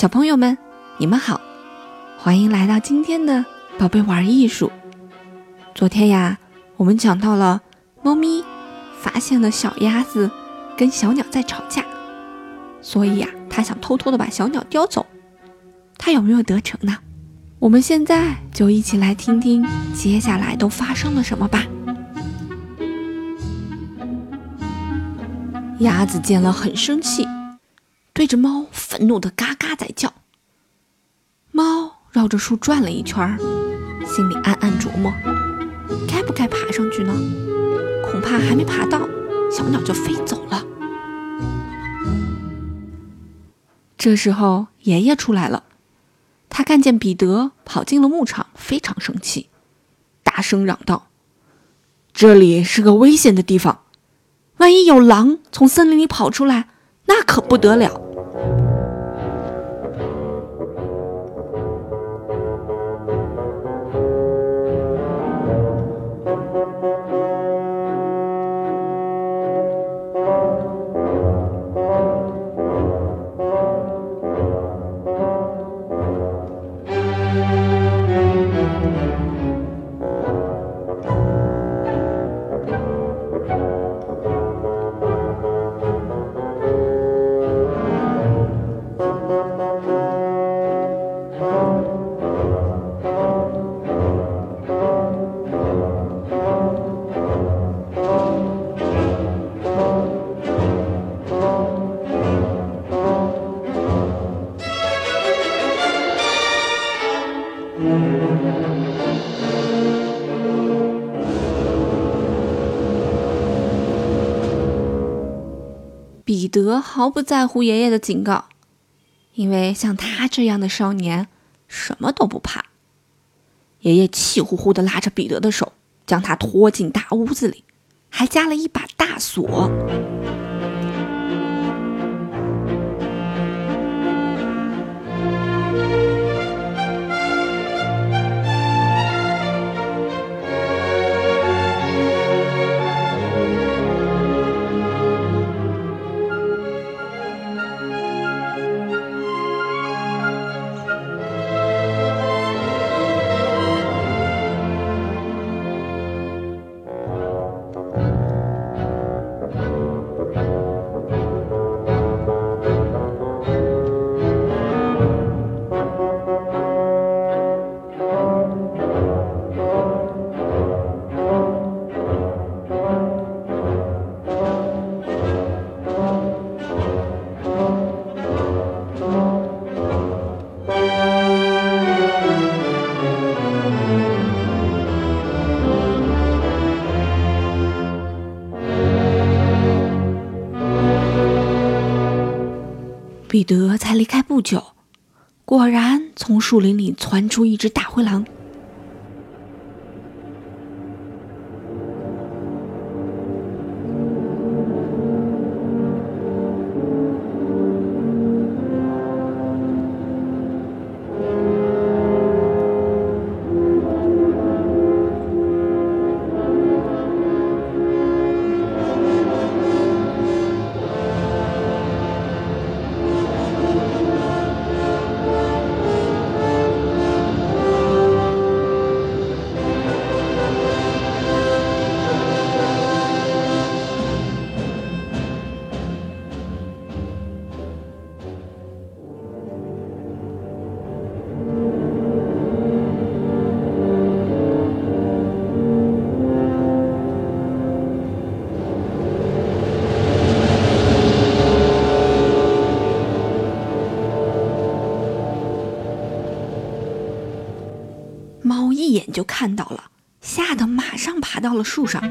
小朋友们，你们好，欢迎来到今天的宝贝玩艺术。昨天呀，我们讲到了猫咪发现了小鸭子跟小鸟在吵架，所以呀，它想偷偷的把小鸟叼走。它有没有得逞呢？我们现在就一起来听听接下来都发生了什么吧。鸭子见了很生气，对着猫愤怒的嘎嘎在叫。猫绕着树转了一圈，心里暗暗琢磨：该不该爬上去呢？恐怕还没爬到，小鸟就飞走了。这时候，爷爷出来了。他看见彼得跑进了牧场，非常生气，大声嚷道：“这里是个危险的地方，万一有狼从森林里跑出来，那可不得了。”德毫不在乎爷爷的警告，因为像他这样的少年，什么都不怕。爷爷气呼呼地拉着彼得的手，将他拖进大屋子里，还加了一把大锁。彼得才离开不久，果然从树林里窜出一只大灰狼。就看到了，吓得马上爬到了树上。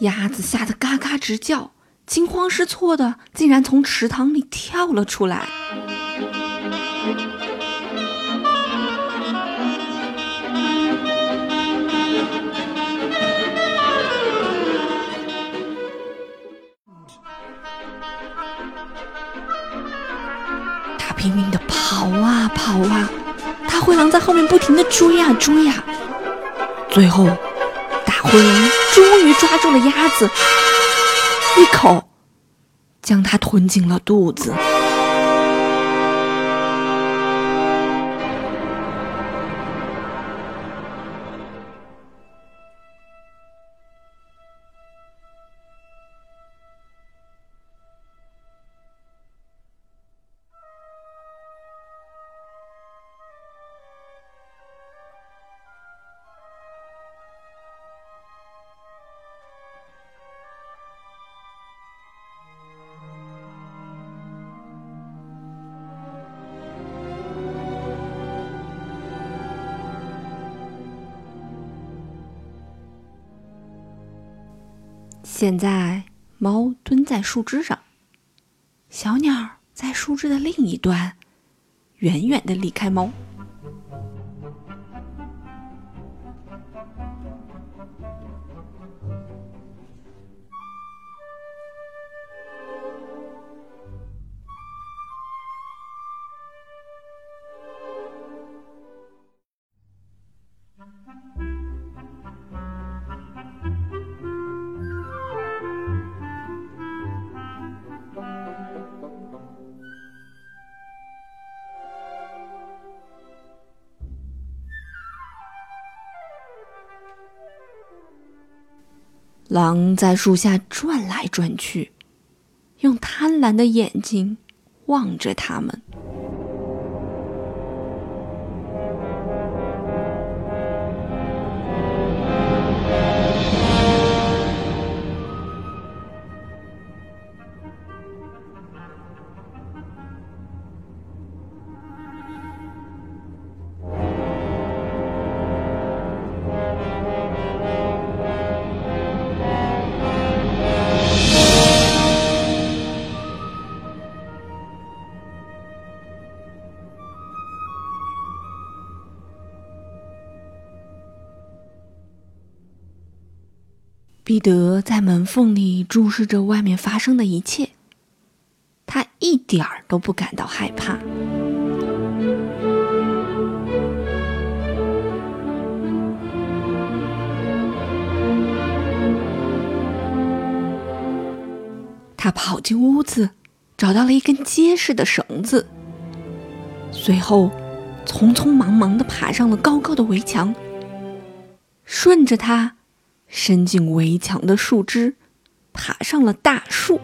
鸭子吓得嘎嘎直叫，惊慌失措的，竟然从池塘里跳了出来。啊跑啊，大灰狼在后面不停的追啊追啊，最后大灰狼终于抓住了鸭子，一口将它吞进了肚子。现在，猫蹲在树枝上，小鸟在树枝的另一端，远远的离开猫。狼在树下转来转去，用贪婪的眼睛望着他们。彼得在门缝里注视着外面发生的一切，他一点儿都不感到害怕。他跑进屋子，找到了一根结实的绳子，随后匆匆忙忙的爬上了高高的围墙，顺着它。伸进围墙的树枝，爬上了大树。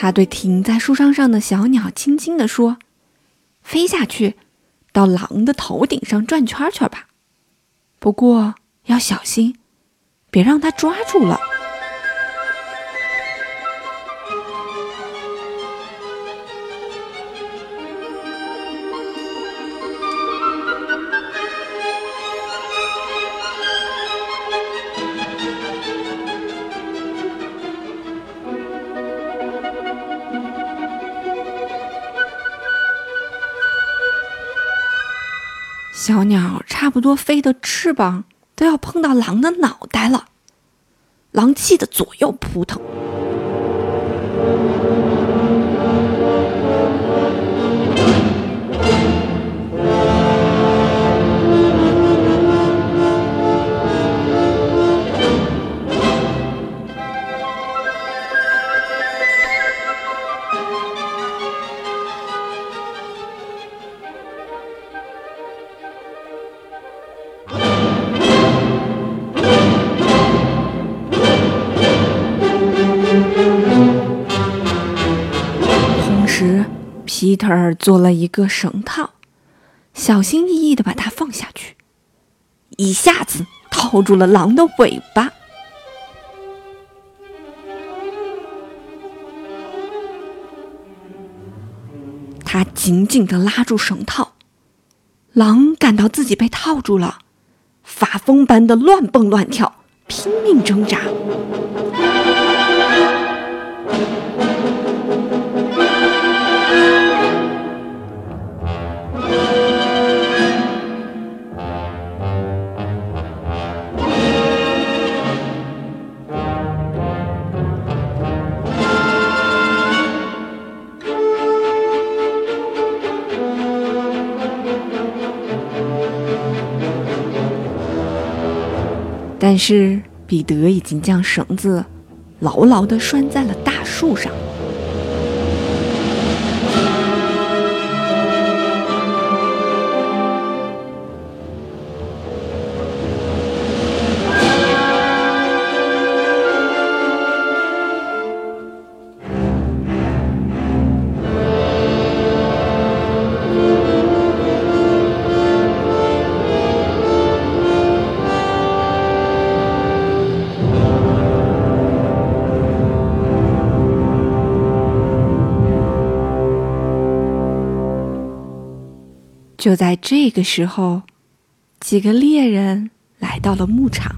他对停在树梢上的小鸟轻轻地说。飞下去，到狼的头顶上转圈圈吧。不过要小心，别让它抓住了。不多飞的翅膀都要碰到狼的脑袋了，狼气得左右扑腾。时皮特做了一个绳套，小心翼翼的把它放下去，一下子套住了狼的尾巴。他紧紧的拉住绳套，狼感到自己被套住了，发疯般的乱蹦乱跳，拼命挣扎。但是彼得已经将绳子牢牢地拴在了大树上。就在这个时候，几个猎人来到了牧场。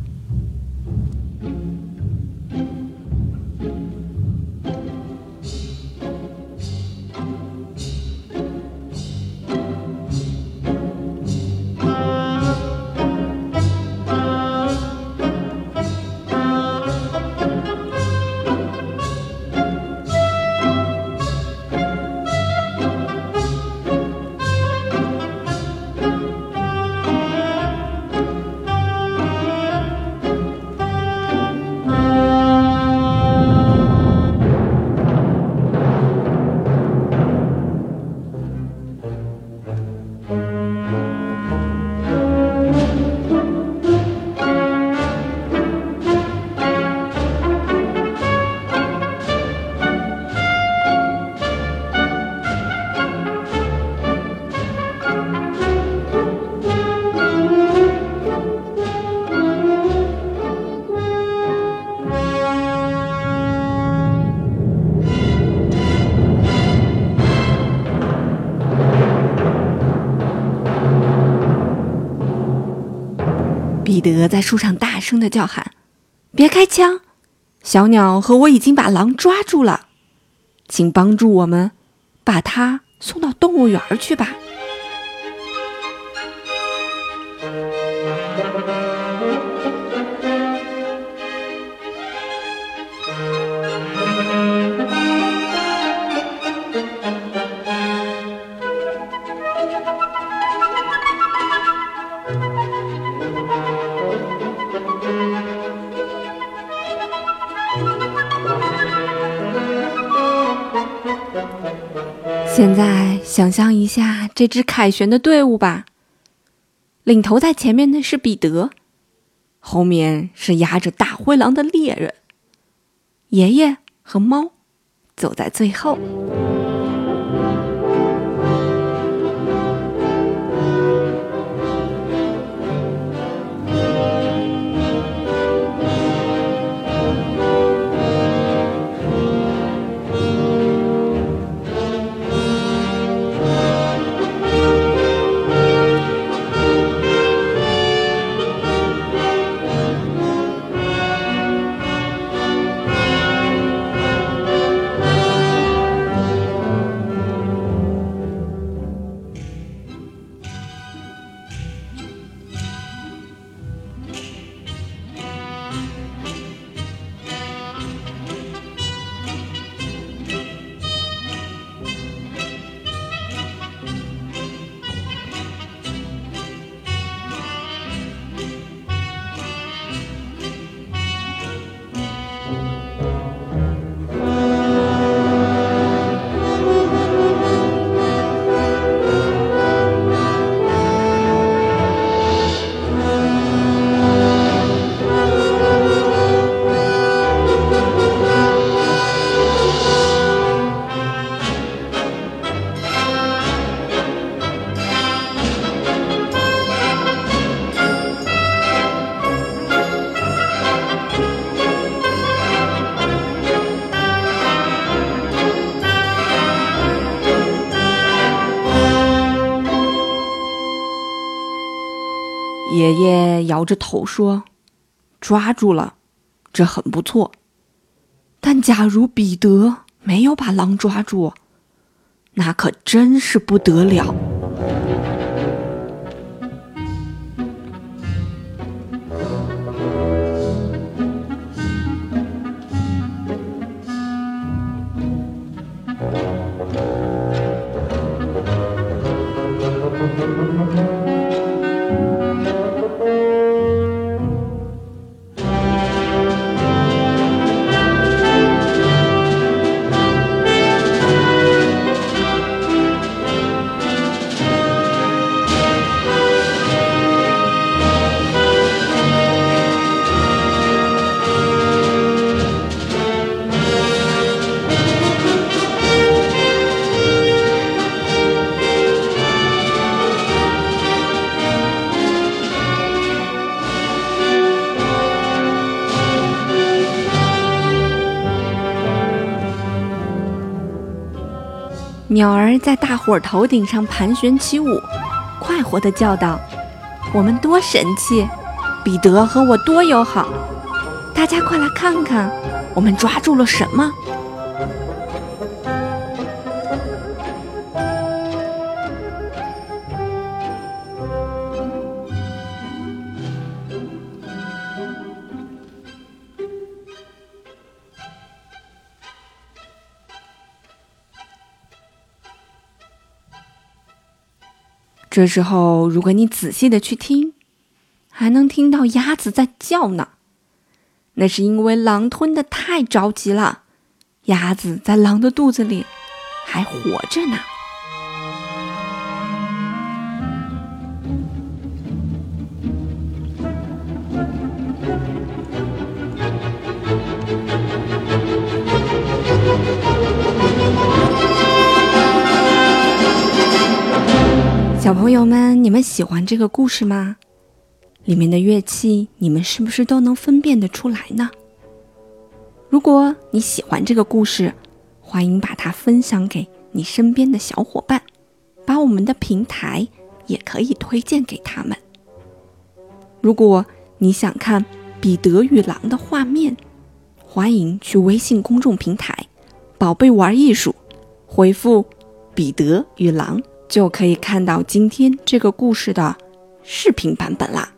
彼得在树上大声的叫喊：“别开枪！小鸟和我已经把狼抓住了，请帮助我们把它送到动物园去吧。”现在想象一下这支凯旋的队伍吧。领头在前面的是彼得，后面是压着大灰狼的猎人，爷爷和猫走在最后。爷爷摇着头说：“抓住了，这很不错。但假如彼得没有把狼抓住，那可真是不得了。”鸟儿在大伙儿头顶上盘旋起舞，快活地叫道：“我们多神气！彼得和我多友好！大家快来看看，我们抓住了什么？”这时候，如果你仔细的去听，还能听到鸭子在叫呢。那是因为狼吞的太着急了，鸭子在狼的肚子里还活着呢。小朋友们，你们喜欢这个故事吗？里面的乐器，你们是不是都能分辨得出来呢？如果你喜欢这个故事，欢迎把它分享给你身边的小伙伴，把我们的平台也可以推荐给他们。如果你想看彼得与狼的画面，欢迎去微信公众平台“宝贝玩艺术”，回复“彼得与狼”。就可以看到今天这个故事的视频版本啦。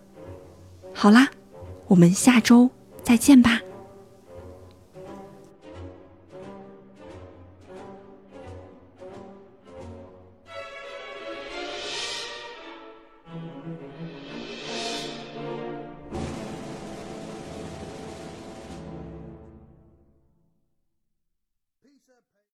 好啦，我们下周再见吧。